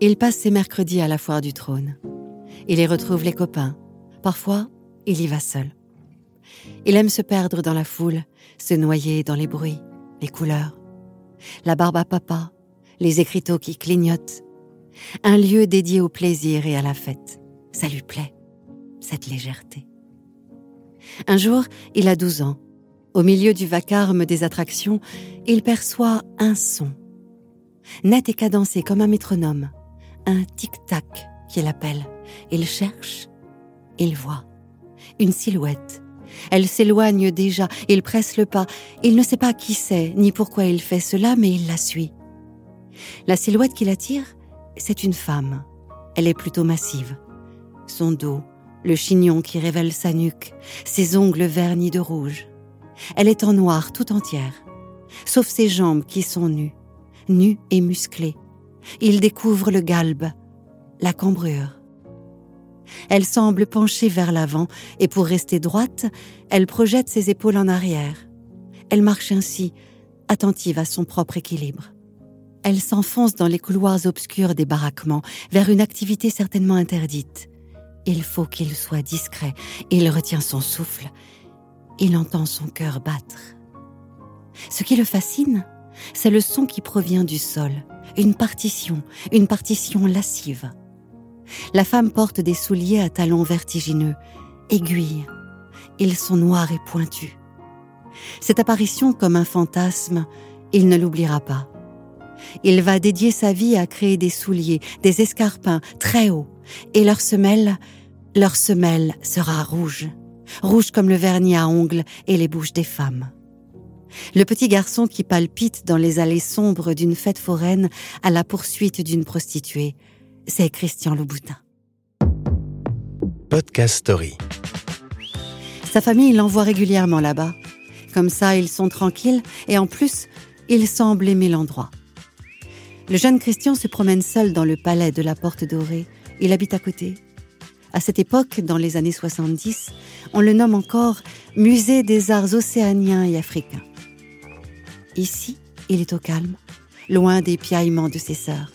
Il passe ses mercredis à la foire du trône. Il y retrouve les copains. Parfois, il y va seul. Il aime se perdre dans la foule, se noyer dans les bruits, les couleurs. La barbe à papa, les écriteaux qui clignotent. Un lieu dédié au plaisir et à la fête. Ça lui plaît, cette légèreté. Un jour, il a 12 ans. Au milieu du vacarme des attractions, il perçoit un son. Net et cadencé comme un métronome. Un tic-tac qui l'appelle. Il cherche, il voit. Une silhouette. Elle s'éloigne déjà, il presse le pas. Il ne sait pas qui c'est, ni pourquoi il fait cela, mais il la suit. La silhouette qui l'attire, c'est une femme. Elle est plutôt massive. Son dos, le chignon qui révèle sa nuque, ses ongles vernis de rouge. Elle est en noir tout entière, sauf ses jambes qui sont nues, nues et musclées. Il découvre le galbe, la cambrure. Elle semble pencher vers l'avant et pour rester droite, elle projette ses épaules en arrière. Elle marche ainsi, attentive à son propre équilibre. Elle s'enfonce dans les couloirs obscurs des baraquements, vers une activité certainement interdite. Il faut qu'il soit discret. Il retient son souffle. Il entend son cœur battre. Ce qui le fascine, c'est le son qui provient du sol, une partition, une partition lascive. La femme porte des souliers à talons vertigineux, aiguilles. Ils sont noirs et pointus. Cette apparition comme un fantasme, il ne l'oubliera pas. Il va dédier sa vie à créer des souliers, des escarpins très hauts, et leur semelle, leur semelle sera rouge, rouge comme le vernis à ongles et les bouches des femmes. Le petit garçon qui palpite dans les allées sombres d'une fête foraine à la poursuite d'une prostituée, c'est Christian Louboutin. Podcast Story. Sa famille l'envoie régulièrement là-bas. Comme ça, ils sont tranquilles et en plus, il semble aimer l'endroit. Le jeune Christian se promène seul dans le palais de la Porte Dorée. Il habite à côté. À cette époque, dans les années 70, on le nomme encore Musée des arts océaniens et africains. Ici, il est au calme, loin des piaillements de ses sœurs.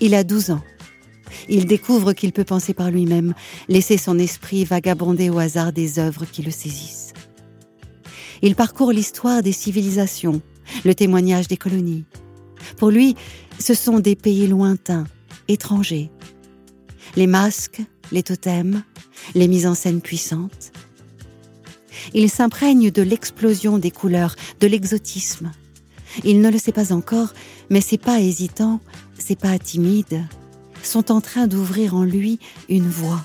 Il a 12 ans. Il découvre qu'il peut penser par lui-même, laisser son esprit vagabonder au hasard des œuvres qui le saisissent. Il parcourt l'histoire des civilisations, le témoignage des colonies. Pour lui, ce sont des pays lointains, étrangers. Les masques, les totems, les mises en scène puissantes. Il s'imprègne de l'explosion des couleurs, de l'exotisme. Il ne le sait pas encore, mais ses pas hésitants, ses pas timides, sont en train d'ouvrir en lui une voie,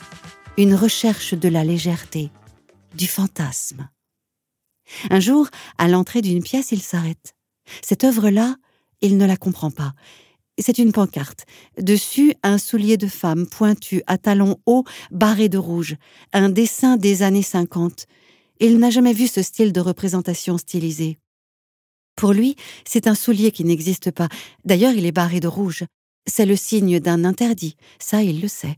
une recherche de la légèreté, du fantasme. Un jour, à l'entrée d'une pièce, il s'arrête. Cette œuvre-là, il ne la comprend pas. C'est une pancarte. Dessus, un soulier de femme pointu, à talons hauts, barré de rouge. Un dessin des années 50. Il n'a jamais vu ce style de représentation stylisée. Pour lui, c'est un soulier qui n'existe pas. D'ailleurs, il est barré de rouge. C'est le signe d'un interdit. Ça, il le sait.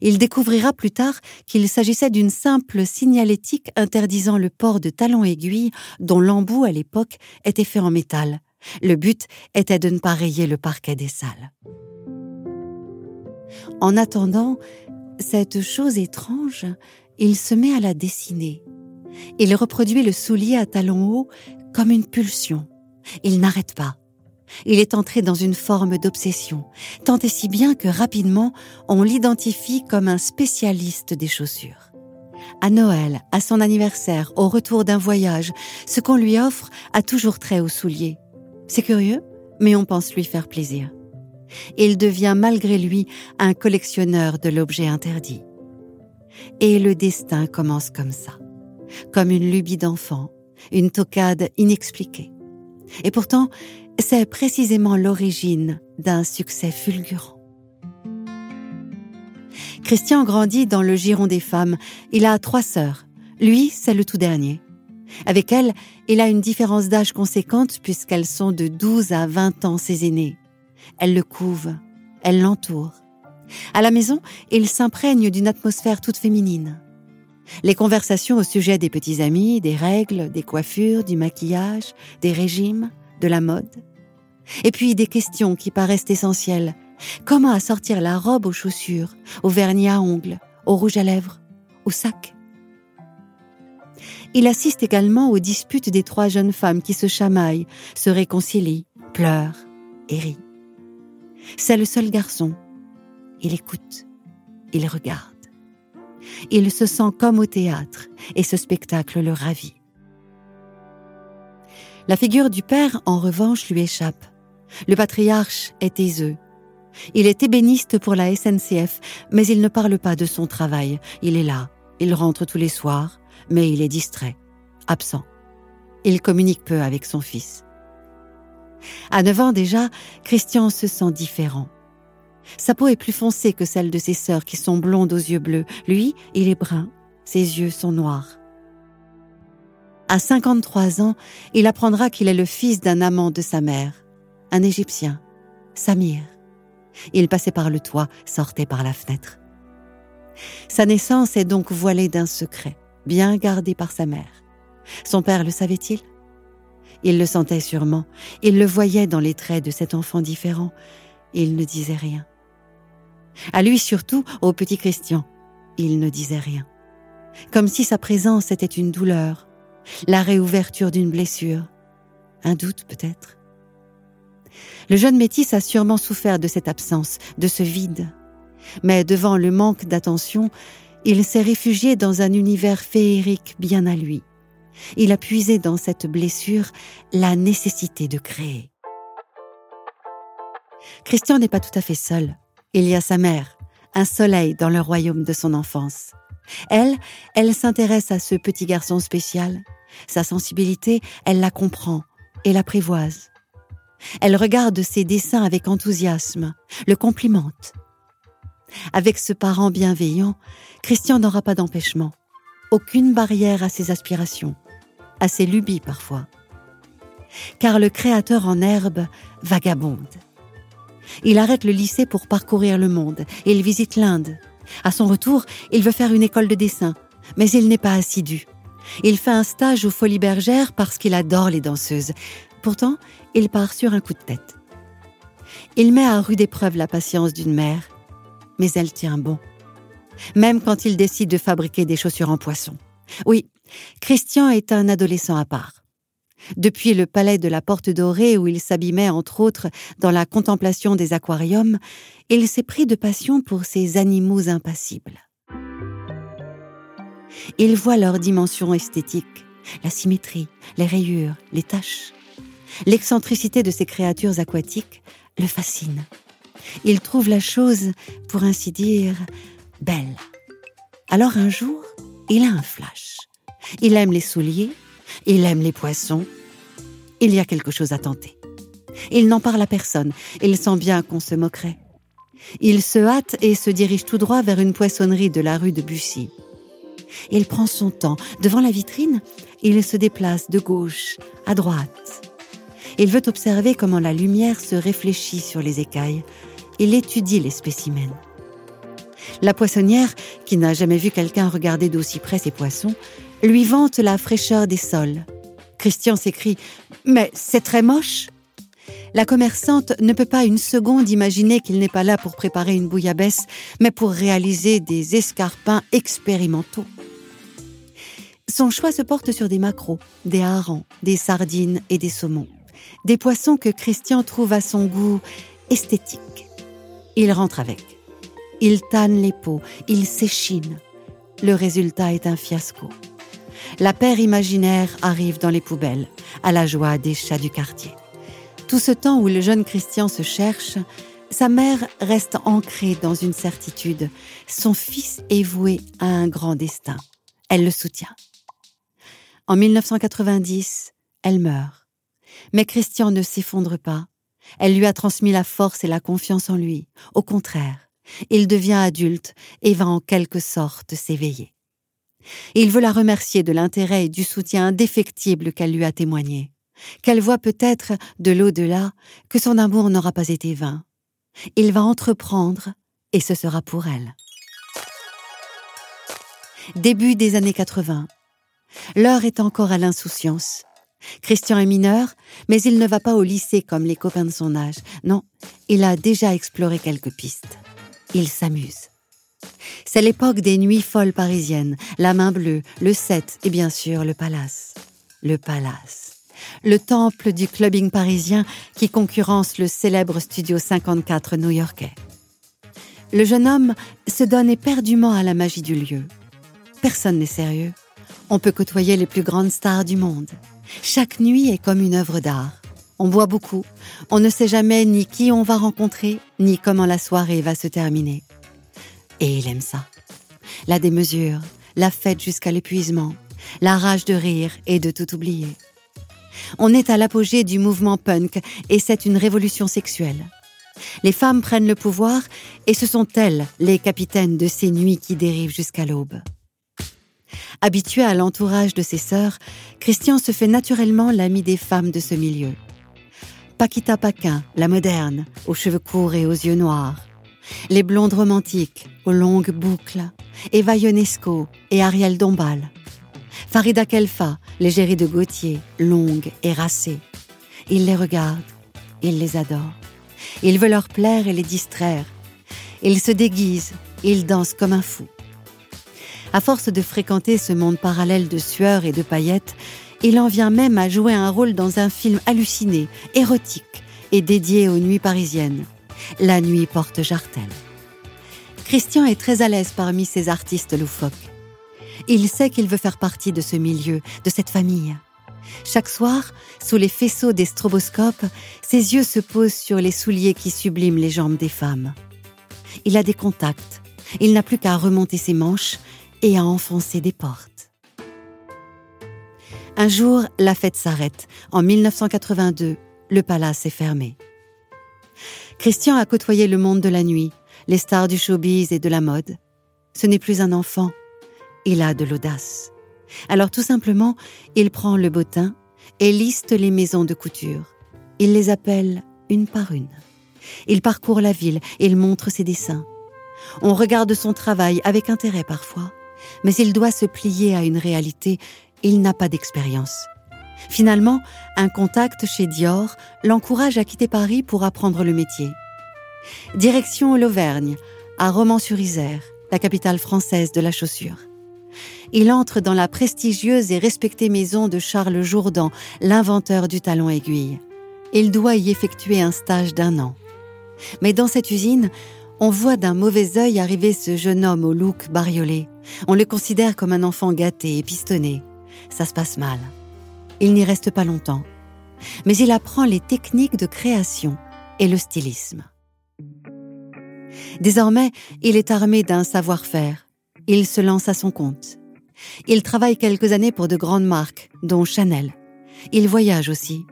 Il découvrira plus tard qu'il s'agissait d'une simple signalétique interdisant le port de talons aiguilles dont l'embout à l'époque était fait en métal. Le but était de ne pas rayer le parquet des salles. En attendant, cette chose étrange, il se met à la dessiner. Il reproduit le soulier à talons hauts comme une pulsion. Il n'arrête pas. Il est entré dans une forme d'obsession, tant et si bien que rapidement on l'identifie comme un spécialiste des chaussures. À Noël, à son anniversaire, au retour d'un voyage, ce qu'on lui offre a toujours trait aux souliers. C'est curieux, mais on pense lui faire plaisir. Il devient malgré lui un collectionneur de l'objet interdit. Et le destin commence comme ça, comme une lubie d'enfant, une tocade inexpliquée. Et pourtant, c'est précisément l'origine d'un succès fulgurant. Christian grandit dans le giron des femmes. Il a trois sœurs. Lui, c'est le tout dernier. Avec elle, il a une différence d'âge conséquente puisqu'elles sont de 12 à 20 ans ses aînées. Elle le couve, elle l'entoure. À la maison, il s'imprègne d'une atmosphère toute féminine. Les conversations au sujet des petits amis, des règles, des coiffures, du maquillage, des régimes, de la mode. Et puis des questions qui paraissent essentielles. Comment assortir la robe aux chaussures, au vernis à ongles, au rouge à lèvres, au sac? Il assiste également aux disputes des trois jeunes femmes qui se chamaillent, se réconcilient, pleurent et rient. C'est le seul garçon. Il écoute, il regarde. Il se sent comme au théâtre et ce spectacle le ravit. La figure du père, en revanche, lui échappe. Le patriarche est aiseux. Il est ébéniste pour la SNCF, mais il ne parle pas de son travail. Il est là, il rentre tous les soirs, mais il est distrait, absent. Il communique peu avec son fils. À 9 ans déjà, Christian se sent différent. Sa peau est plus foncée que celle de ses sœurs qui sont blondes aux yeux bleus. Lui, il est brun, ses yeux sont noirs. À 53 ans, il apprendra qu'il est le fils d'un amant de sa mère, un Égyptien, Samir. Il passait par le toit, sortait par la fenêtre. Sa naissance est donc voilée d'un secret, bien gardé par sa mère. Son père le savait-il? Il le sentait sûrement, il le voyait dans les traits de cet enfant différent, il ne disait rien. À lui surtout, au petit Christian, il ne disait rien. Comme si sa présence était une douleur, la réouverture d'une blessure, un doute peut-être. Le jeune métis a sûrement souffert de cette absence, de ce vide. Mais devant le manque d'attention, il s'est réfugié dans un univers féerique bien à lui. Il a puisé dans cette blessure la nécessité de créer. Christian n'est pas tout à fait seul. Il y a sa mère, un soleil dans le royaume de son enfance. Elle, elle s'intéresse à ce petit garçon spécial. Sa sensibilité, elle la comprend et l'apprivoise. Elle regarde ses dessins avec enthousiasme, le complimente. Avec ce parent bienveillant, Christian n'aura pas d'empêchement, aucune barrière à ses aspirations, à ses lubies parfois. Car le créateur en herbe vagabonde. Il arrête le lycée pour parcourir le monde et il visite l'Inde. À son retour, il veut faire une école de dessin, mais il n'est pas assidu. Il fait un stage aux Folies Bergères parce qu'il adore les danseuses. Pourtant, il part sur un coup de tête. Il met à rude épreuve la patience d'une mère, mais elle tient bon. Même quand il décide de fabriquer des chaussures en poisson. Oui, Christian est un adolescent à part. Depuis le palais de la Porte Dorée où il s'abîmait entre autres dans la contemplation des aquariums, il s'est pris de passion pour ces animaux impassibles. Il voit leur dimension esthétique, la symétrie, les rayures, les taches. L'excentricité de ces créatures aquatiques le fascine. Il trouve la chose, pour ainsi dire, belle. Alors un jour, il a un flash. Il aime les souliers, il aime les poissons. Il y a quelque chose à tenter. Il n'en parle à personne. Il sent bien qu'on se moquerait. Il se hâte et se dirige tout droit vers une poissonnerie de la rue de Bussy. Il prend son temps. Devant la vitrine, il se déplace de gauche à droite. Il veut observer comment la lumière se réfléchit sur les écailles. Il étudie les spécimens. La poissonnière, qui n'a jamais vu quelqu'un regarder d'aussi près ses poissons, lui vante la fraîcheur des sols. Christian s'écrie ⁇ Mais c'est très moche !⁇ La commerçante ne peut pas une seconde imaginer qu'il n'est pas là pour préparer une bouillabaisse, mais pour réaliser des escarpins expérimentaux. Son choix se porte sur des maquereaux, des harengs, des sardines et des saumons. Des poissons que Christian trouve à son goût esthétique. Il rentre avec. Il tanne les peaux, il s'échine. Le résultat est un fiasco la paire imaginaire arrive dans les poubelles, à la joie des chats du quartier. Tout ce temps où le jeune Christian se cherche, sa mère reste ancrée dans une certitude. Son fils est voué à un grand destin. Elle le soutient. En 1990, elle meurt. Mais Christian ne s'effondre pas. Elle lui a transmis la force et la confiance en lui. Au contraire, il devient adulte et va en quelque sorte s'éveiller il veut la remercier de l'intérêt et du soutien indéfectible qu'elle lui a témoigné, qu'elle voit peut-être de l'au-delà que son amour n'aura pas été vain. Il va entreprendre et ce sera pour elle. Début des années 80. L'heure est encore à l'insouciance. Christian est mineur, mais il ne va pas au lycée comme les copains de son âge. Non, il a déjà exploré quelques pistes. Il s'amuse. C'est l'époque des nuits folles parisiennes, la main bleue, le 7 et bien sûr le palace. Le palace. Le temple du clubbing parisien qui concurrence le célèbre Studio 54 new-yorkais. Le jeune homme se donne éperdument à la magie du lieu. Personne n'est sérieux. On peut côtoyer les plus grandes stars du monde. Chaque nuit est comme une œuvre d'art. On boit beaucoup. On ne sait jamais ni qui on va rencontrer, ni comment la soirée va se terminer. Et il aime ça. La démesure, la fête jusqu'à l'épuisement, la rage de rire et de tout oublier. On est à l'apogée du mouvement punk et c'est une révolution sexuelle. Les femmes prennent le pouvoir et ce sont elles les capitaines de ces nuits qui dérivent jusqu'à l'aube. Habitué à l'entourage de ses sœurs, Christian se fait naturellement l'ami des femmes de ce milieu. Paquita Paquin, la moderne, aux cheveux courts et aux yeux noirs. Les blondes romantiques, aux longues boucles. Eva Ionesco et Ariel Dombal. Farida Kelfa, l'égérie de Gauthier, longue et racée. Il les regarde, il les adore. Il veut leur plaire et les distraire. Il se déguise, il danse comme un fou. À force de fréquenter ce monde parallèle de sueur et de paillettes, il en vient même à jouer un rôle dans un film halluciné, érotique et dédié aux nuits parisiennes. La nuit porte jartel. Christian est très à l'aise parmi ces artistes loufoques. Il sait qu'il veut faire partie de ce milieu, de cette famille. Chaque soir, sous les faisceaux des stroboscopes, ses yeux se posent sur les souliers qui subliment les jambes des femmes. Il a des contacts. Il n'a plus qu'à remonter ses manches et à enfoncer des portes. Un jour, la fête s'arrête. En 1982, le palace est fermé. Christian a côtoyé le monde de la nuit, les stars du showbiz et de la mode. Ce n'est plus un enfant, il a de l'audace. Alors tout simplement, il prend le bottin et liste les maisons de couture. Il les appelle une par une. Il parcourt la ville, il montre ses dessins. On regarde son travail avec intérêt parfois mais il doit se plier à une réalité, il n'a pas d'expérience. Finalement, un contact chez Dior l'encourage à quitter Paris pour apprendre le métier. Direction l'Auvergne, à Romans-sur-Isère, la capitale française de la chaussure. Il entre dans la prestigieuse et respectée maison de Charles Jourdan, l'inventeur du talon aiguille. Il doit y effectuer un stage d'un an. Mais dans cette usine, on voit d'un mauvais œil arriver ce jeune homme au look bariolé. On le considère comme un enfant gâté et pistonné. Ça se passe mal. Il n'y reste pas longtemps. Mais il apprend les techniques de création et le stylisme. Désormais, il est armé d'un savoir-faire. Il se lance à son compte. Il travaille quelques années pour de grandes marques, dont Chanel. Il voyage aussi.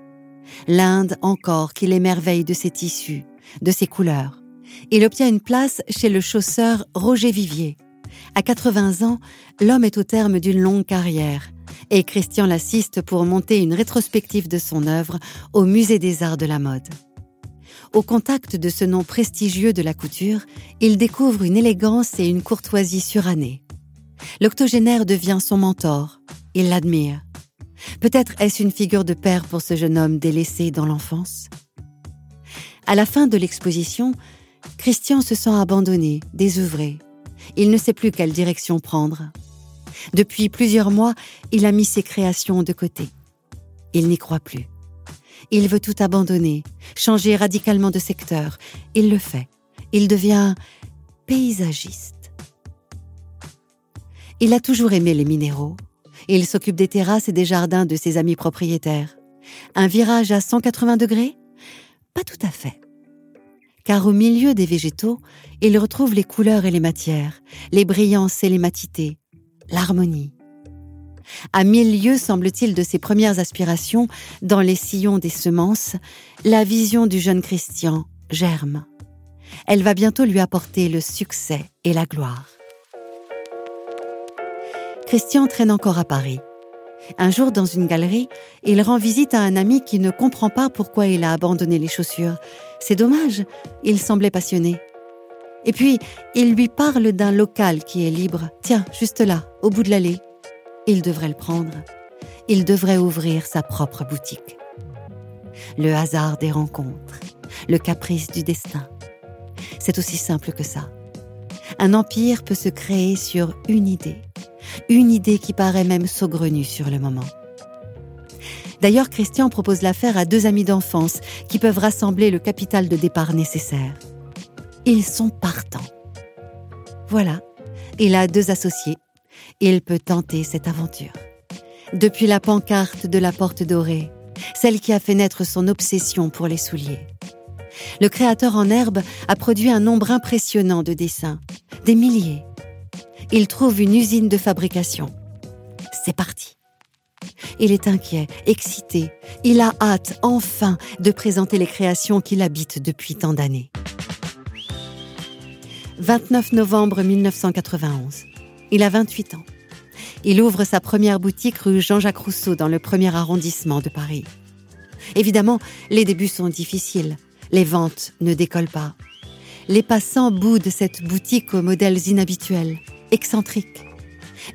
L'Inde encore qu'il émerveille de ses tissus, de ses couleurs. Il obtient une place chez le chausseur Roger Vivier. À 80 ans, l'homme est au terme d'une longue carrière et Christian l'assiste pour monter une rétrospective de son œuvre au Musée des Arts de la Mode. Au contact de ce nom prestigieux de la couture, il découvre une élégance et une courtoisie surannée. L'octogénaire devient son mentor. Il l'admire. Peut-être est-ce une figure de père pour ce jeune homme délaissé dans l'enfance À la fin de l'exposition, Christian se sent abandonné, désœuvré. Il ne sait plus quelle direction prendre. Depuis plusieurs mois, il a mis ses créations de côté. Il n'y croit plus. Il veut tout abandonner, changer radicalement de secteur. Il le fait. Il devient paysagiste. Il a toujours aimé les minéraux. Il s'occupe des terrasses et des jardins de ses amis propriétaires. Un virage à 180 degrés? Pas tout à fait car au milieu des végétaux, il retrouve les couleurs et les matières, les brillances et les matités, l'harmonie. À mille lieues, semble-t-il, de ses premières aspirations, dans les sillons des semences, la vision du jeune Christian germe. Elle va bientôt lui apporter le succès et la gloire. Christian traîne encore à Paris. Un jour, dans une galerie, il rend visite à un ami qui ne comprend pas pourquoi il a abandonné les chaussures. C'est dommage, il semblait passionné. Et puis, il lui parle d'un local qui est libre. Tiens, juste là, au bout de l'allée. Il devrait le prendre. il devrait ouvrir sa propre boutique. Le hasard des rencontres, le caprice du destin. C'est aussi simple que ça. Un empire peut se créer sur une idée, une idée qui paraît même saugrenue sur le moment. D'ailleurs, Christian propose l'affaire à deux amis d'enfance qui peuvent rassembler le capital de départ nécessaire. Ils sont partants. Voilà, il a deux associés. Il peut tenter cette aventure. Depuis la pancarte de la porte dorée, celle qui a fait naître son obsession pour les souliers. Le créateur en herbe a produit un nombre impressionnant de dessins, des milliers. Il trouve une usine de fabrication. C'est parti. Il est inquiet, excité. Il a hâte, enfin, de présenter les créations qu'il habite depuis tant d'années. 29 novembre 1991. Il a 28 ans. Il ouvre sa première boutique rue Jean-Jacques Rousseau dans le premier arrondissement de Paris. Évidemment, les débuts sont difficiles. Les ventes ne décollent pas. Les passants boudent cette boutique aux modèles inhabituels, excentriques.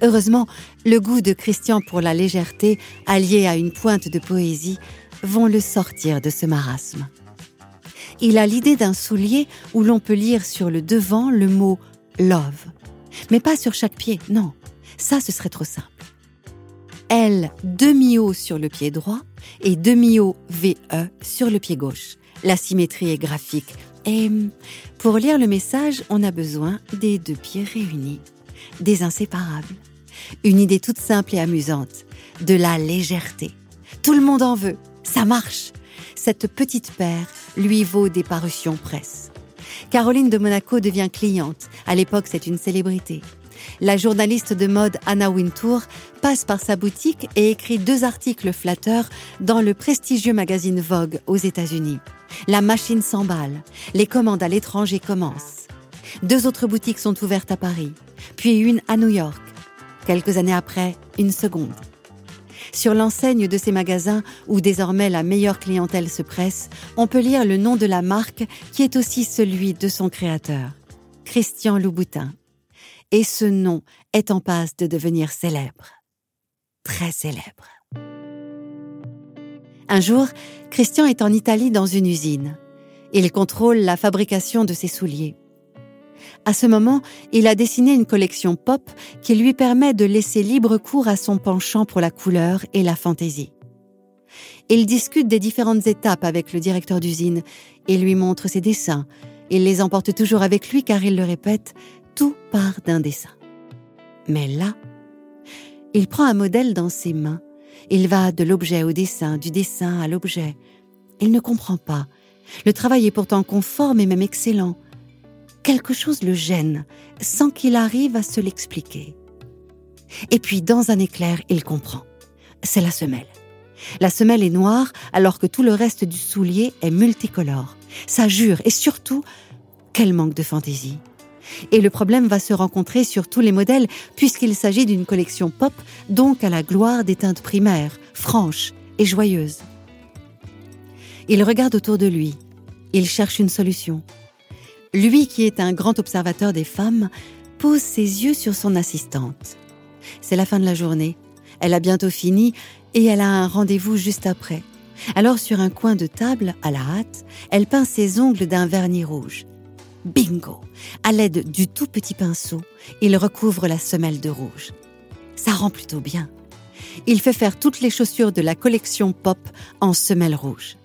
Heureusement, le goût de Christian pour la légèreté, allié à une pointe de poésie, vont le sortir de ce marasme. Il a l'idée d'un soulier où l'on peut lire sur le devant le mot love. Mais pas sur chaque pied, non. Ça, ce serait trop simple. L demi-haut sur le pied droit et demi-haut VE sur le pied gauche. La symétrie est graphique. Et pour lire le message, on a besoin des deux pieds réunis, des inséparables. Une idée toute simple et amusante, de la légèreté. Tout le monde en veut, ça marche. Cette petite paire lui vaut des parutions presse. Caroline de Monaco devient cliente. À l'époque, c'est une célébrité. La journaliste de mode Anna Wintour passe par sa boutique et écrit deux articles flatteurs dans le prestigieux magazine Vogue aux États-Unis. La machine s'emballe, les commandes à l'étranger commencent. Deux autres boutiques sont ouvertes à Paris, puis une à New York. Quelques années après, une seconde. Sur l'enseigne de ces magasins, où désormais la meilleure clientèle se presse, on peut lire le nom de la marque qui est aussi celui de son créateur, Christian Louboutin. Et ce nom est en passe de devenir célèbre. Très célèbre. Un jour, Christian est en Italie dans une usine. Il contrôle la fabrication de ses souliers. À ce moment, il a dessiné une collection pop qui lui permet de laisser libre cours à son penchant pour la couleur et la fantaisie. Il discute des différentes étapes avec le directeur d'usine et lui montre ses dessins. Il les emporte toujours avec lui car il le répète, tout part d'un dessin. Mais là, il prend un modèle dans ses mains. Il va de l'objet au dessin, du dessin à l'objet. Il ne comprend pas. Le travail est pourtant conforme et même excellent quelque chose le gêne sans qu'il arrive à se l'expliquer. Et puis, dans un éclair, il comprend. C'est la semelle. La semelle est noire alors que tout le reste du soulier est multicolore. Ça jure et surtout, quel manque de fantaisie. Et le problème va se rencontrer sur tous les modèles puisqu'il s'agit d'une collection pop, donc à la gloire des teintes primaires, franches et joyeuses. Il regarde autour de lui. Il cherche une solution. Lui qui est un grand observateur des femmes, pose ses yeux sur son assistante. C'est la fin de la journée. Elle a bientôt fini et elle a un rendez-vous juste après. Alors sur un coin de table, à la hâte, elle peint ses ongles d'un vernis rouge. Bingo À l'aide du tout petit pinceau, il recouvre la semelle de rouge. Ça rend plutôt bien. Il fait faire toutes les chaussures de la collection pop en semelle rouge.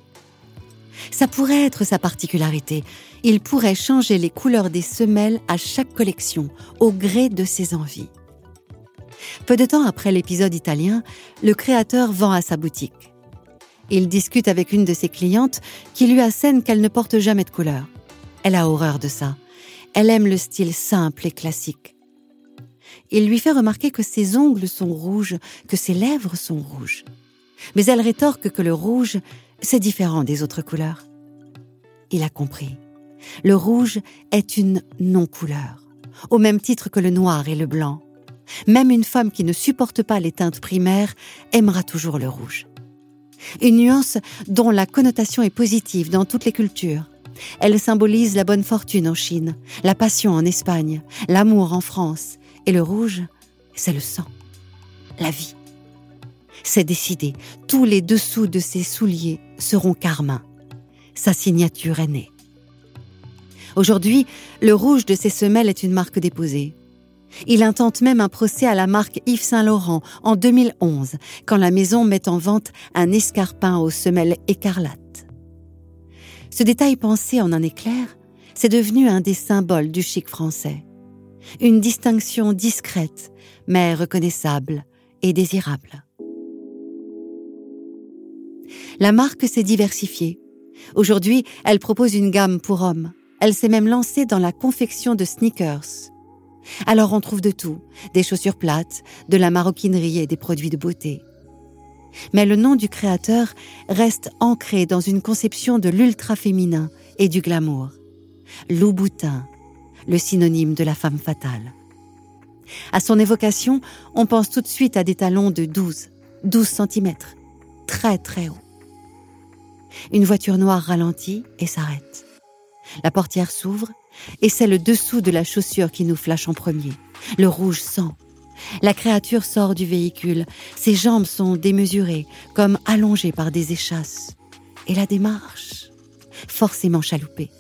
Ça pourrait être sa particularité. Il pourrait changer les couleurs des semelles à chaque collection, au gré de ses envies. Peu de temps après l'épisode italien, le créateur vend à sa boutique. Il discute avec une de ses clientes qui lui assène qu'elle ne porte jamais de couleur. Elle a horreur de ça. Elle aime le style simple et classique. Il lui fait remarquer que ses ongles sont rouges, que ses lèvres sont rouges. Mais elle rétorque que le rouge, c'est différent des autres couleurs. Il a compris. Le rouge est une non-couleur, au même titre que le noir et le blanc. Même une femme qui ne supporte pas les teintes primaires aimera toujours le rouge. Une nuance dont la connotation est positive dans toutes les cultures. Elle symbolise la bonne fortune en Chine, la passion en Espagne, l'amour en France, et le rouge, c'est le sang, la vie. C'est décidé, tous les dessous de ses souliers seront carmin. Sa signature est née. Aujourd'hui, le rouge de ses semelles est une marque déposée. Il intente même un procès à la marque Yves Saint Laurent en 2011, quand la maison met en vente un escarpin aux semelles écarlates. Ce détail pensé en un éclair, c'est devenu un des symboles du chic français. Une distinction discrète, mais reconnaissable et désirable. La marque s'est diversifiée. Aujourd'hui, elle propose une gamme pour hommes. Elle s'est même lancée dans la confection de sneakers. Alors on trouve de tout, des chaussures plates, de la maroquinerie et des produits de beauté. Mais le nom du créateur reste ancré dans une conception de l'ultra féminin et du glamour. Louboutin, le synonyme de la femme fatale. À son évocation, on pense tout de suite à des talons de 12, 12 cm, très très haut. Une voiture noire ralentit et s'arrête. La portière s'ouvre et c'est le dessous de la chaussure qui nous flash en premier. Le rouge sang. La créature sort du véhicule. Ses jambes sont démesurées, comme allongées par des échasses. Et la démarche, forcément chaloupée.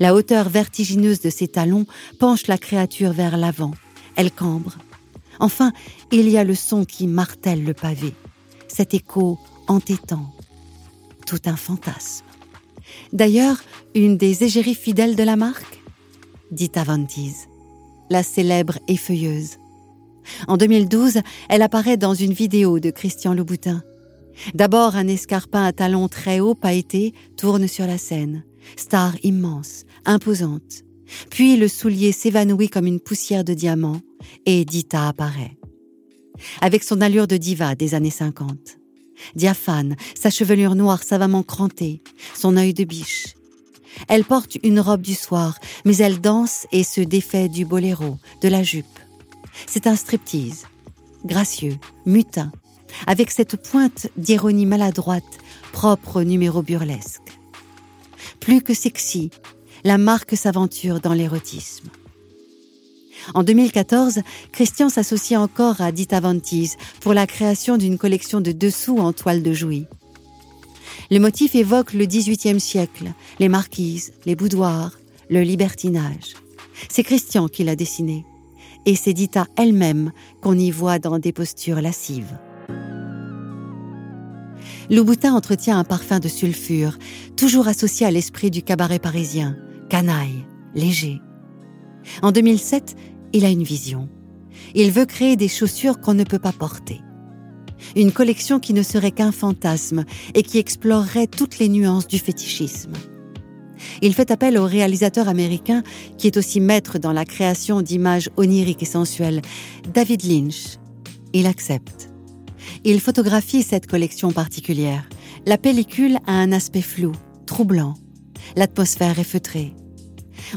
La hauteur vertigineuse de ses talons penche la créature vers l'avant. Elle cambre. Enfin, il y a le son qui martèle le pavé. Cet écho entêtant. Tout un fantasme. D'ailleurs, une des égéries fidèles de la marque dit Avantise, la célèbre effeuilleuse. En 2012, elle apparaît dans une vidéo de Christian Louboutin. D'abord, un escarpin à talons très hauts pailletés tourne sur la scène. Star immense, imposante. Puis le soulier s'évanouit comme une poussière de diamant et Dita apparaît. Avec son allure de diva des années 50. Diaphane, sa chevelure noire savamment crantée, son œil de biche, elle porte une robe du soir, mais elle danse et se défait du boléro, de la jupe. C'est un striptease, gracieux, mutin, avec cette pointe d'ironie maladroite, propre au numéro burlesque. Plus que sexy, la marque s'aventure dans l'érotisme. En 2014, Christian s'associe encore à Dita Vantise pour la création d'une collection de dessous en toile de jouy. Le motif évoque le XVIIIe siècle, les marquises, les boudoirs, le libertinage. C'est Christian qui l'a dessiné. Et c'est Dita elle-même qu'on y voit dans des postures lascives. Louboutin entretient un parfum de sulfure, toujours associé à l'esprit du cabaret parisien, canaille, léger. En 2007, il a une vision. Il veut créer des chaussures qu'on ne peut pas porter une collection qui ne serait qu'un fantasme et qui explorerait toutes les nuances du fétichisme. Il fait appel au réalisateur américain qui est aussi maître dans la création d'images oniriques et sensuelles, David Lynch. Il accepte. Il photographie cette collection particulière. La pellicule a un aspect flou, troublant. L'atmosphère est feutrée.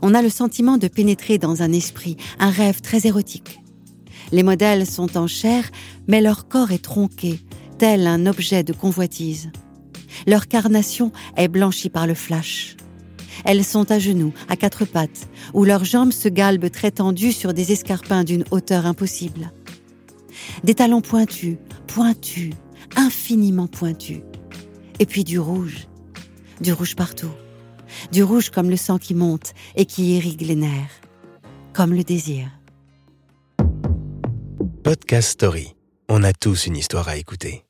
On a le sentiment de pénétrer dans un esprit, un rêve très érotique. Les modèles sont en chair, mais leur corps est tronqué, tel un objet de convoitise. Leur carnation est blanchie par le flash. Elles sont à genoux, à quatre pattes, où leurs jambes se galbent très tendues sur des escarpins d'une hauteur impossible. Des talons pointus, pointus, infiniment pointus. Et puis du rouge, du rouge partout, du rouge comme le sang qui monte et qui irrigue les nerfs, comme le désir. Podcast Story. On a tous une histoire à écouter.